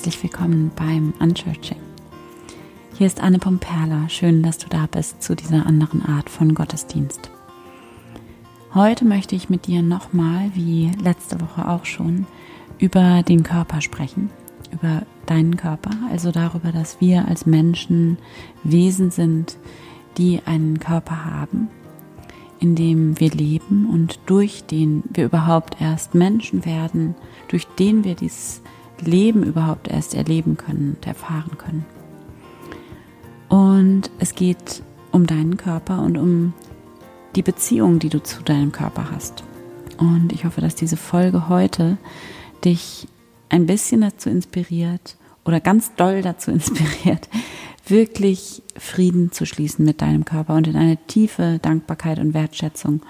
herzlich willkommen beim Unchurching. Hier ist Anne Pomperla. Schön, dass du da bist zu dieser anderen Art von Gottesdienst. Heute möchte ich mit dir nochmal, wie letzte Woche auch schon, über den Körper sprechen, über deinen Körper, also darüber, dass wir als Menschen Wesen sind, die einen Körper haben, in dem wir leben und durch den wir überhaupt erst Menschen werden, durch den wir dieses Leben überhaupt erst erleben können und erfahren können. Und es geht um deinen Körper und um die Beziehung, die du zu deinem Körper hast. Und ich hoffe, dass diese Folge heute dich ein bisschen dazu inspiriert oder ganz doll dazu inspiriert, wirklich Frieden zu schließen mit deinem Körper und in eine tiefe Dankbarkeit und Wertschätzung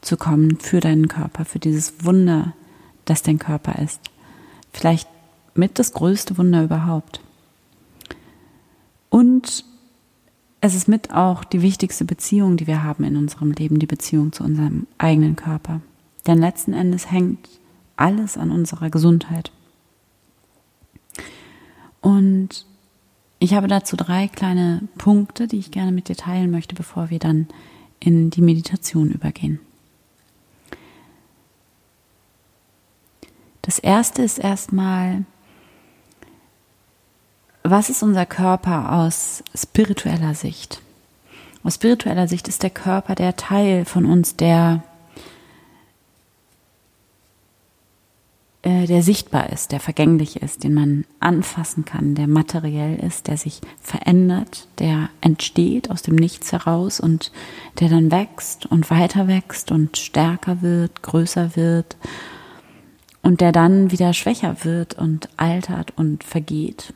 zu kommen für deinen Körper, für dieses Wunder, das dein Körper ist. Vielleicht mit das größte Wunder überhaupt. Und es ist mit auch die wichtigste Beziehung, die wir haben in unserem Leben, die Beziehung zu unserem eigenen Körper. Denn letzten Endes hängt alles an unserer Gesundheit. Und ich habe dazu drei kleine Punkte, die ich gerne mit dir teilen möchte, bevor wir dann in die Meditation übergehen. Das erste ist erstmal, was ist unser Körper aus spiritueller Sicht? Aus spiritueller Sicht ist der Körper der Teil von uns, der, äh, der sichtbar ist, der vergänglich ist, den man anfassen kann, der materiell ist, der sich verändert, der entsteht aus dem Nichts heraus und der dann wächst und weiter wächst und stärker wird, größer wird und der dann wieder schwächer wird und altert und vergeht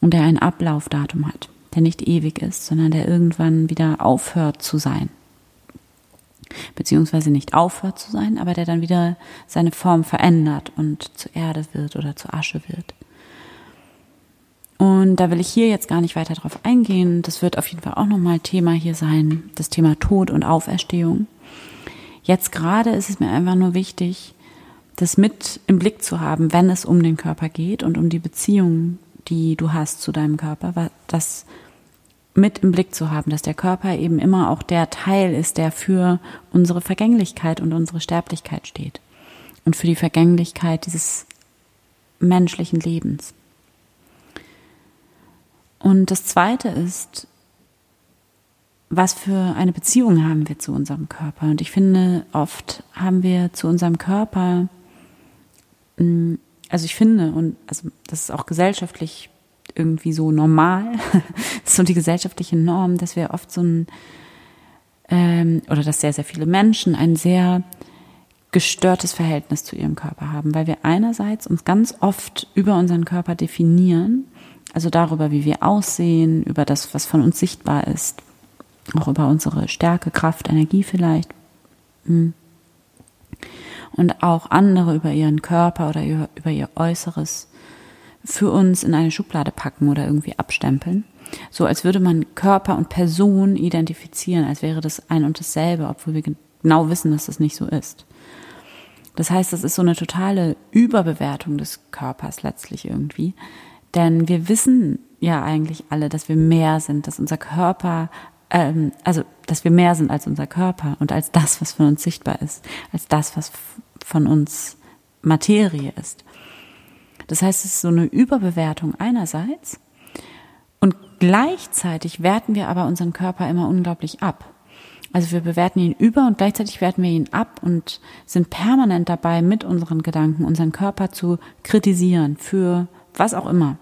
und der ein Ablaufdatum hat, der nicht ewig ist, sondern der irgendwann wieder aufhört zu sein. Beziehungsweise nicht aufhört zu sein, aber der dann wieder seine Form verändert und zu Erde wird oder zu Asche wird. Und da will ich hier jetzt gar nicht weiter drauf eingehen. Das wird auf jeden Fall auch nochmal Thema hier sein, das Thema Tod und Auferstehung. Jetzt gerade ist es mir einfach nur wichtig, das mit im Blick zu haben, wenn es um den Körper geht und um die Beziehung, die du hast zu deinem Körper, das mit im Blick zu haben, dass der Körper eben immer auch der Teil ist, der für unsere Vergänglichkeit und unsere Sterblichkeit steht und für die Vergänglichkeit dieses menschlichen Lebens. Und das Zweite ist, was für eine Beziehung haben wir zu unserem Körper? Und ich finde, oft haben wir zu unserem Körper also ich finde, und also das ist auch gesellschaftlich irgendwie so normal, so die gesellschaftliche Norm, dass wir oft so ein, ähm, oder dass sehr, sehr viele Menschen ein sehr gestörtes Verhältnis zu ihrem Körper haben, weil wir einerseits uns ganz oft über unseren Körper definieren, also darüber, wie wir aussehen, über das, was von uns sichtbar ist, auch über unsere Stärke, Kraft, Energie vielleicht. Mhm und auch andere über ihren Körper oder über ihr Äußeres für uns in eine Schublade packen oder irgendwie abstempeln. So als würde man Körper und Person identifizieren, als wäre das ein und dasselbe, obwohl wir genau wissen, dass das nicht so ist. Das heißt, das ist so eine totale Überbewertung des Körpers letztlich irgendwie. Denn wir wissen ja eigentlich alle, dass wir mehr sind, dass unser Körper, ähm, also dass wir mehr sind als unser Körper und als das, was von uns sichtbar ist, als das, was von uns Materie ist. Das heißt, es ist so eine Überbewertung einerseits und gleichzeitig werten wir aber unseren Körper immer unglaublich ab. Also wir bewerten ihn über und gleichzeitig werten wir ihn ab und sind permanent dabei, mit unseren Gedanken unseren Körper zu kritisieren für was auch immer.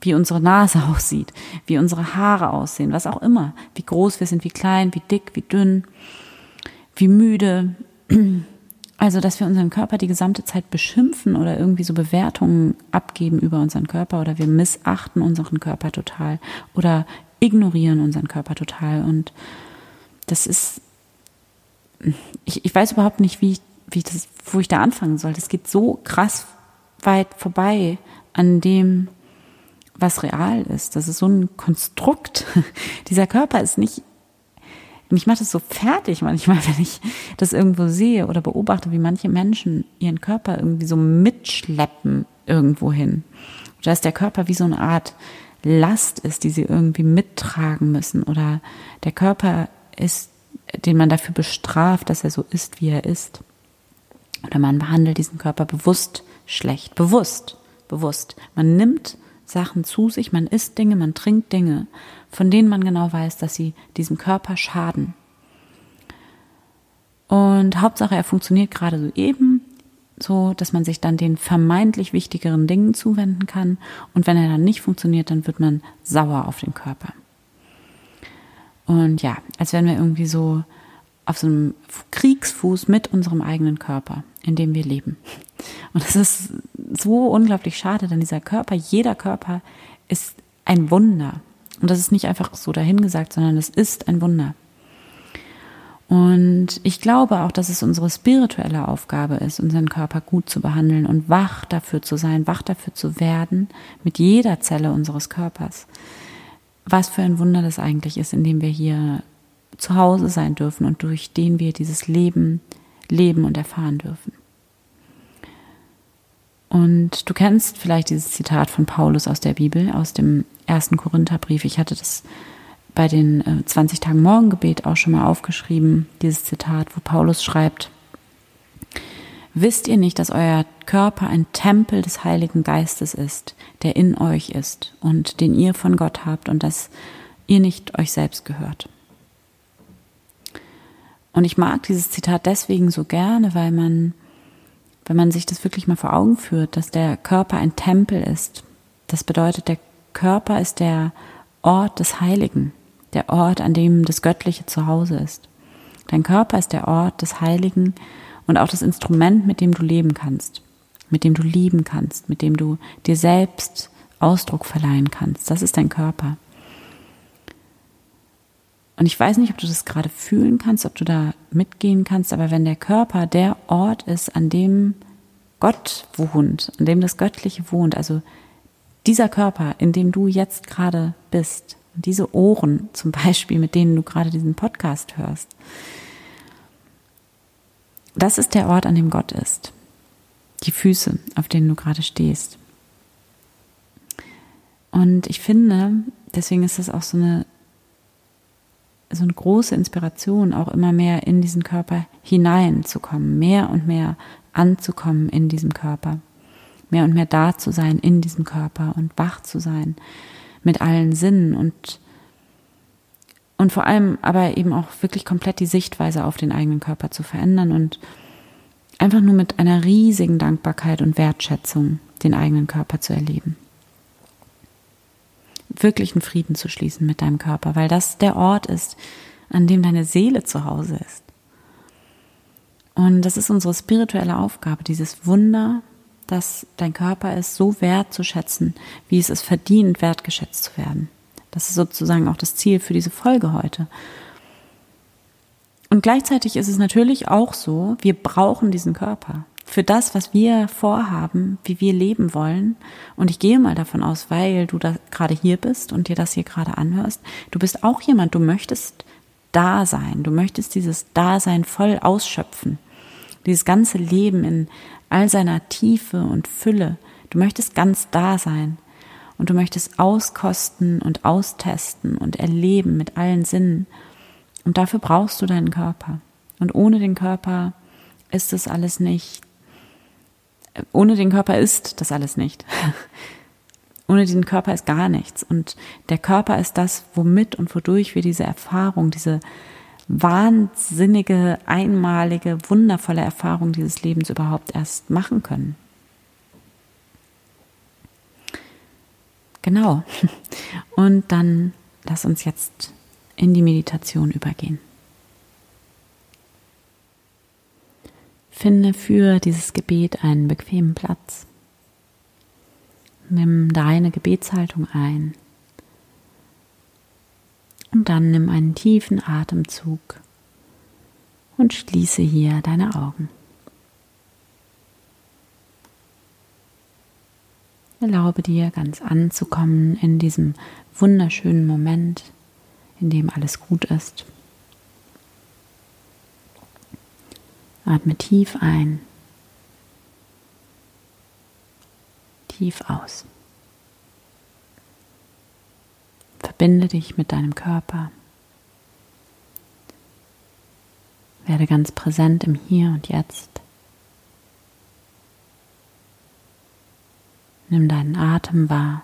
Wie unsere Nase aussieht, wie unsere Haare aussehen, was auch immer. Wie groß wir sind, wie klein, wie dick, wie dünn, wie müde, also, dass wir unseren Körper die gesamte Zeit beschimpfen oder irgendwie so Bewertungen abgeben über unseren Körper oder wir missachten unseren Körper total oder ignorieren unseren Körper total. Und das ist, ich, ich weiß überhaupt nicht, wie ich, wie ich das, wo ich da anfangen soll. Das geht so krass weit vorbei an dem, was real ist. Das ist so ein Konstrukt. Dieser Körper ist nicht mich macht es so fertig manchmal, wenn ich das irgendwo sehe oder beobachte, wie manche Menschen ihren Körper irgendwie so mitschleppen irgendwo hin. Dass der Körper wie so eine Art Last ist, die sie irgendwie mittragen müssen. Oder der Körper ist, den man dafür bestraft, dass er so ist, wie er ist. Oder man behandelt diesen Körper bewusst schlecht. Bewusst, bewusst. Man nimmt Sachen zu sich, man isst Dinge, man trinkt Dinge, von denen man genau weiß, dass sie diesem Körper schaden. Und Hauptsache, er funktioniert gerade so eben, so dass man sich dann den vermeintlich wichtigeren Dingen zuwenden kann. Und wenn er dann nicht funktioniert, dann wird man sauer auf den Körper. Und ja, als wären wir irgendwie so auf so einem Kriegsfuß mit unserem eigenen Körper, in dem wir leben. Und das ist so unglaublich schade, denn dieser Körper, jeder Körper ist ein Wunder. Und das ist nicht einfach so dahingesagt, sondern es ist ein Wunder. Und ich glaube auch, dass es unsere spirituelle Aufgabe ist, unseren Körper gut zu behandeln und wach dafür zu sein, wach dafür zu werden, mit jeder Zelle unseres Körpers. Was für ein Wunder das eigentlich ist, in dem wir hier zu Hause sein dürfen und durch den wir dieses Leben leben und erfahren dürfen. Und du kennst vielleicht dieses Zitat von Paulus aus der Bibel, aus dem ersten Korintherbrief. Ich hatte das bei den 20 äh, Tagen Morgengebet auch schon mal aufgeschrieben, dieses Zitat, wo Paulus schreibt, Wisst ihr nicht, dass euer Körper ein Tempel des Heiligen Geistes ist, der in euch ist und den ihr von Gott habt und dass ihr nicht euch selbst gehört? Und ich mag dieses Zitat deswegen so gerne, weil man, wenn man sich das wirklich mal vor Augen führt, dass der Körper ein Tempel ist. Das bedeutet, der Körper ist der Ort des Heiligen der Ort, an dem das Göttliche zu Hause ist. Dein Körper ist der Ort des Heiligen und auch das Instrument, mit dem du leben kannst, mit dem du lieben kannst, mit dem du dir selbst Ausdruck verleihen kannst. Das ist dein Körper. Und ich weiß nicht, ob du das gerade fühlen kannst, ob du da mitgehen kannst, aber wenn der Körper der Ort ist, an dem Gott wohnt, an dem das Göttliche wohnt, also dieser Körper, in dem du jetzt gerade bist, diese Ohren zum Beispiel, mit denen du gerade diesen Podcast hörst, das ist der Ort, an dem Gott ist. Die Füße, auf denen du gerade stehst. Und ich finde, deswegen ist das auch so eine, so eine große Inspiration, auch immer mehr in diesen Körper hineinzukommen, mehr und mehr anzukommen in diesem Körper, mehr und mehr da zu sein in diesem Körper und wach zu sein mit allen Sinnen und und vor allem aber eben auch wirklich komplett die Sichtweise auf den eigenen Körper zu verändern und einfach nur mit einer riesigen Dankbarkeit und Wertschätzung den eigenen Körper zu erleben. Wirklichen Frieden zu schließen mit deinem Körper, weil das der Ort ist, an dem deine Seele zu Hause ist. Und das ist unsere spirituelle Aufgabe, dieses Wunder dass dein Körper ist, so wertzuschätzen, wie es es verdient, wertgeschätzt zu werden. Das ist sozusagen auch das Ziel für diese Folge heute. Und gleichzeitig ist es natürlich auch so, wir brauchen diesen Körper für das, was wir vorhaben, wie wir leben wollen. Und ich gehe mal davon aus, weil du da gerade hier bist und dir das hier gerade anhörst, du bist auch jemand, du möchtest da sein, du möchtest dieses Dasein voll ausschöpfen, dieses ganze Leben in all seiner Tiefe und Fülle. Du möchtest ganz da sein und du möchtest auskosten und austesten und erleben mit allen Sinnen. Und dafür brauchst du deinen Körper. Und ohne den Körper ist das alles nicht. Ohne den Körper ist das alles nicht. ohne den Körper ist gar nichts. Und der Körper ist das, womit und wodurch wir diese Erfahrung, diese wahnsinnige, einmalige, wundervolle Erfahrung dieses Lebens überhaupt erst machen können. Genau. Und dann lass uns jetzt in die Meditation übergehen. Finde für dieses Gebet einen bequemen Platz. Nimm deine Gebetshaltung ein. Und dann nimm einen tiefen Atemzug und schließe hier deine Augen. Erlaube dir ganz anzukommen in diesem wunderschönen Moment, in dem alles gut ist. Atme tief ein, tief aus. Verbinde dich mit deinem Körper. Werde ganz präsent im Hier und Jetzt. Nimm deinen Atem wahr,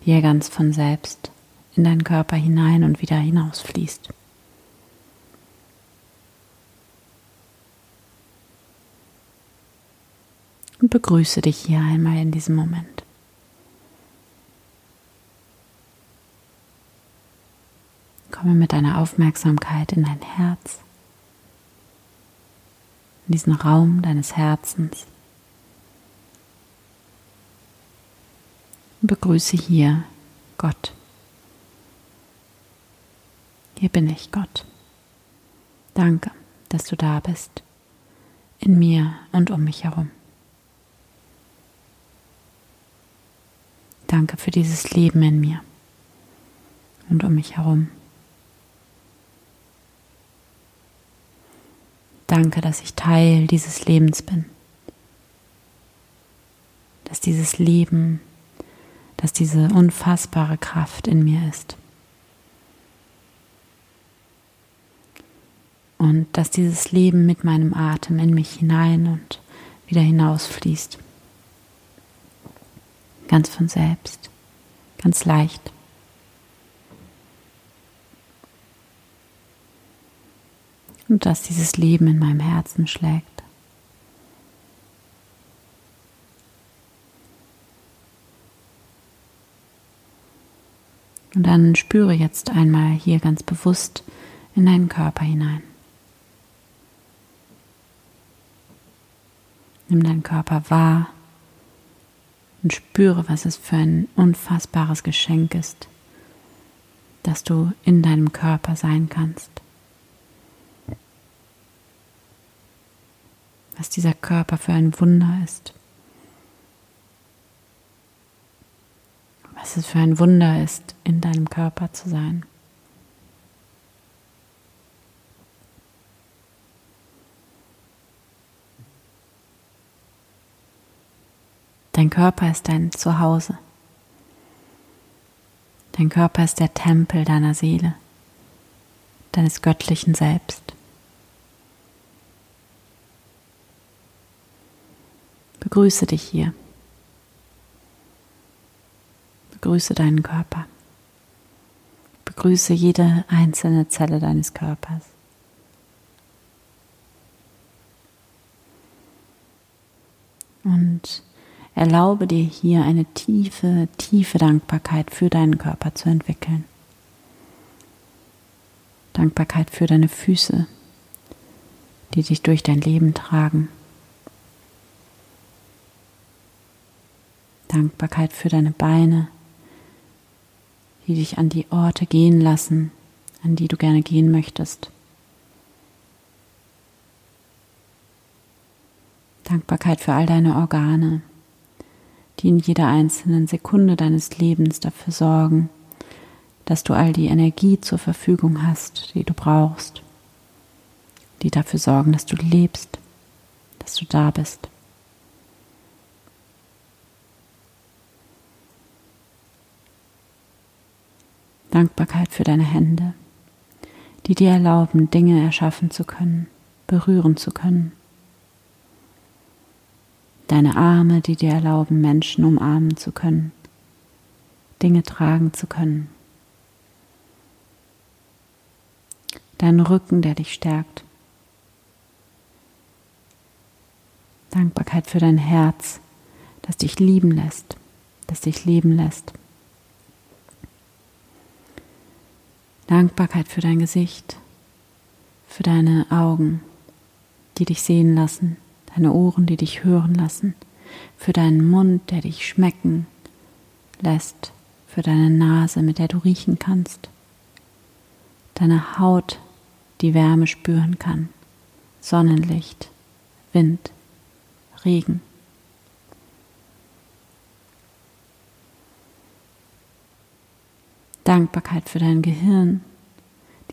wie er ganz von selbst in deinen Körper hinein und wieder hinausfließt. Und begrüße dich hier einmal in diesem Moment. Komme mit deiner Aufmerksamkeit in dein Herz, in diesen Raum deines Herzens. Und begrüße hier Gott. Hier bin ich, Gott. Danke, dass du da bist, in mir und um mich herum. Danke für dieses Leben in mir und um mich herum. Danke, dass ich Teil dieses Lebens bin. Dass dieses Leben, dass diese unfassbare Kraft in mir ist. Und dass dieses Leben mit meinem Atem in mich hinein und wieder hinausfließt. Ganz von selbst, ganz leicht. Und dass dieses Leben in meinem Herzen schlägt. Und dann spüre jetzt einmal hier ganz bewusst in deinen Körper hinein. Nimm deinen Körper wahr und spüre, was es für ein unfassbares Geschenk ist, dass du in deinem Körper sein kannst. Was dieser Körper für ein Wunder ist. Was es für ein Wunder ist, in deinem Körper zu sein. Dein Körper ist dein Zuhause. Dein Körper ist der Tempel deiner Seele, deines göttlichen Selbst. Begrüße dich hier. Begrüße deinen Körper. Begrüße jede einzelne Zelle deines Körpers. Und Erlaube dir hier eine tiefe, tiefe Dankbarkeit für deinen Körper zu entwickeln. Dankbarkeit für deine Füße, die dich durch dein Leben tragen. Dankbarkeit für deine Beine, die dich an die Orte gehen lassen, an die du gerne gehen möchtest. Dankbarkeit für all deine Organe, die in jeder einzelnen Sekunde deines Lebens dafür sorgen, dass du all die Energie zur Verfügung hast, die du brauchst, die dafür sorgen, dass du lebst, dass du da bist. Dankbarkeit für deine Hände, die dir erlauben, Dinge erschaffen zu können, berühren zu können deine Arme, die dir erlauben, Menschen umarmen zu können, Dinge tragen zu können, dein Rücken, der dich stärkt, Dankbarkeit für dein Herz, das dich lieben lässt, das dich leben lässt. Dankbarkeit für dein Gesicht, für deine Augen, die dich sehen lassen deine Ohren, die dich hören lassen, für deinen Mund, der dich schmecken lässt, für deine Nase, mit der du riechen kannst, deine Haut, die Wärme spüren kann, Sonnenlicht, Wind, Regen. Dankbarkeit für dein Gehirn,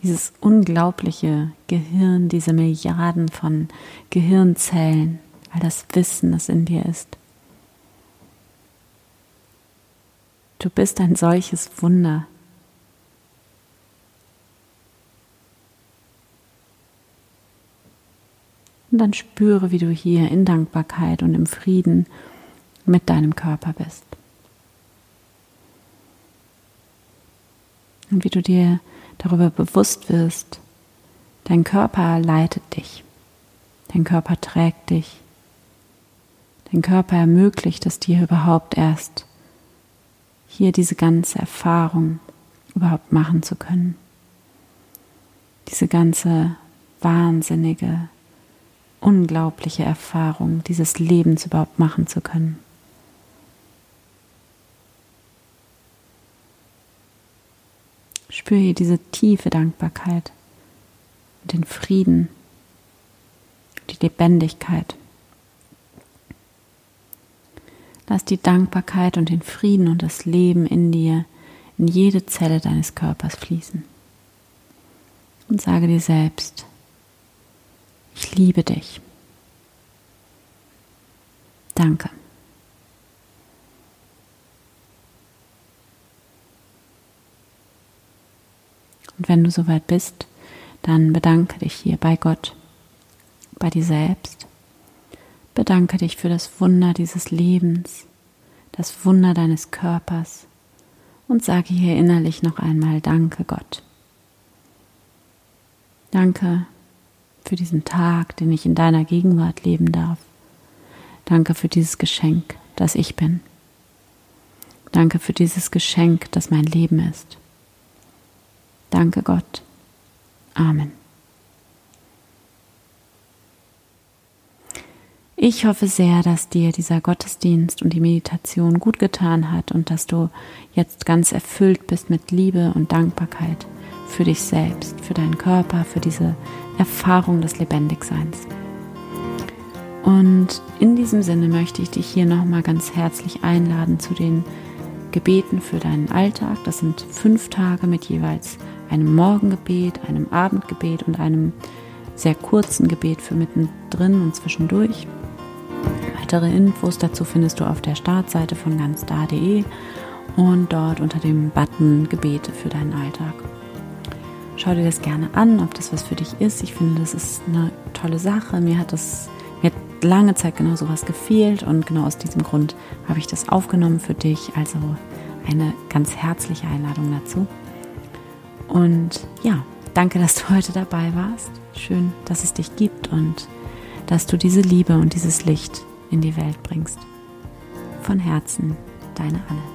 dieses unglaubliche Gehirn, diese Milliarden von Gehirnzellen, all das Wissen, das in dir ist. Du bist ein solches Wunder. Und dann spüre, wie du hier in Dankbarkeit und im Frieden mit deinem Körper bist. Und wie du dir darüber bewusst wirst, dein Körper leitet dich, dein Körper trägt dich, dein Körper ermöglicht es dir überhaupt erst, hier diese ganze Erfahrung überhaupt machen zu können. Diese ganze wahnsinnige, unglaubliche Erfahrung dieses Lebens überhaupt machen zu können. Spüre hier diese tiefe Dankbarkeit den Frieden, die Lebendigkeit. Lass die Dankbarkeit und den Frieden und das Leben in dir in jede Zelle deines Körpers fließen. Und sage dir selbst, ich liebe dich. Danke. Und wenn du soweit bist, dann bedanke dich hier bei Gott, bei dir selbst. Bedanke dich für das Wunder dieses Lebens, das Wunder deines Körpers und sage hier innerlich noch einmal Danke Gott. Danke für diesen Tag, den ich in deiner Gegenwart leben darf. Danke für dieses Geschenk, das ich bin. Danke für dieses Geschenk, das mein Leben ist. Danke Gott. Amen. Ich hoffe sehr, dass dir dieser Gottesdienst und die Meditation gut getan hat und dass du jetzt ganz erfüllt bist mit Liebe und Dankbarkeit für dich selbst, für deinen Körper, für diese Erfahrung des Lebendigseins. Und in diesem Sinne möchte ich dich hier nochmal ganz herzlich einladen zu den Gebeten für deinen Alltag. Das sind fünf Tage mit jeweils einem Morgengebet, einem Abendgebet und einem sehr kurzen Gebet für mittendrin und zwischendurch. Weitere Infos dazu findest du auf der Startseite von ganzda.de und dort unter dem Button Gebete für deinen Alltag. Schau dir das gerne an, ob das was für dich ist. Ich finde, das ist eine tolle Sache. Mir hat das mir hat lange Zeit genau sowas gefehlt und genau aus diesem Grund habe ich das aufgenommen für dich. Also eine ganz herzliche Einladung dazu. Und ja, danke, dass du heute dabei warst. Schön, dass es dich gibt und dass du diese Liebe und dieses Licht in die Welt bringst. Von Herzen, deine Anne.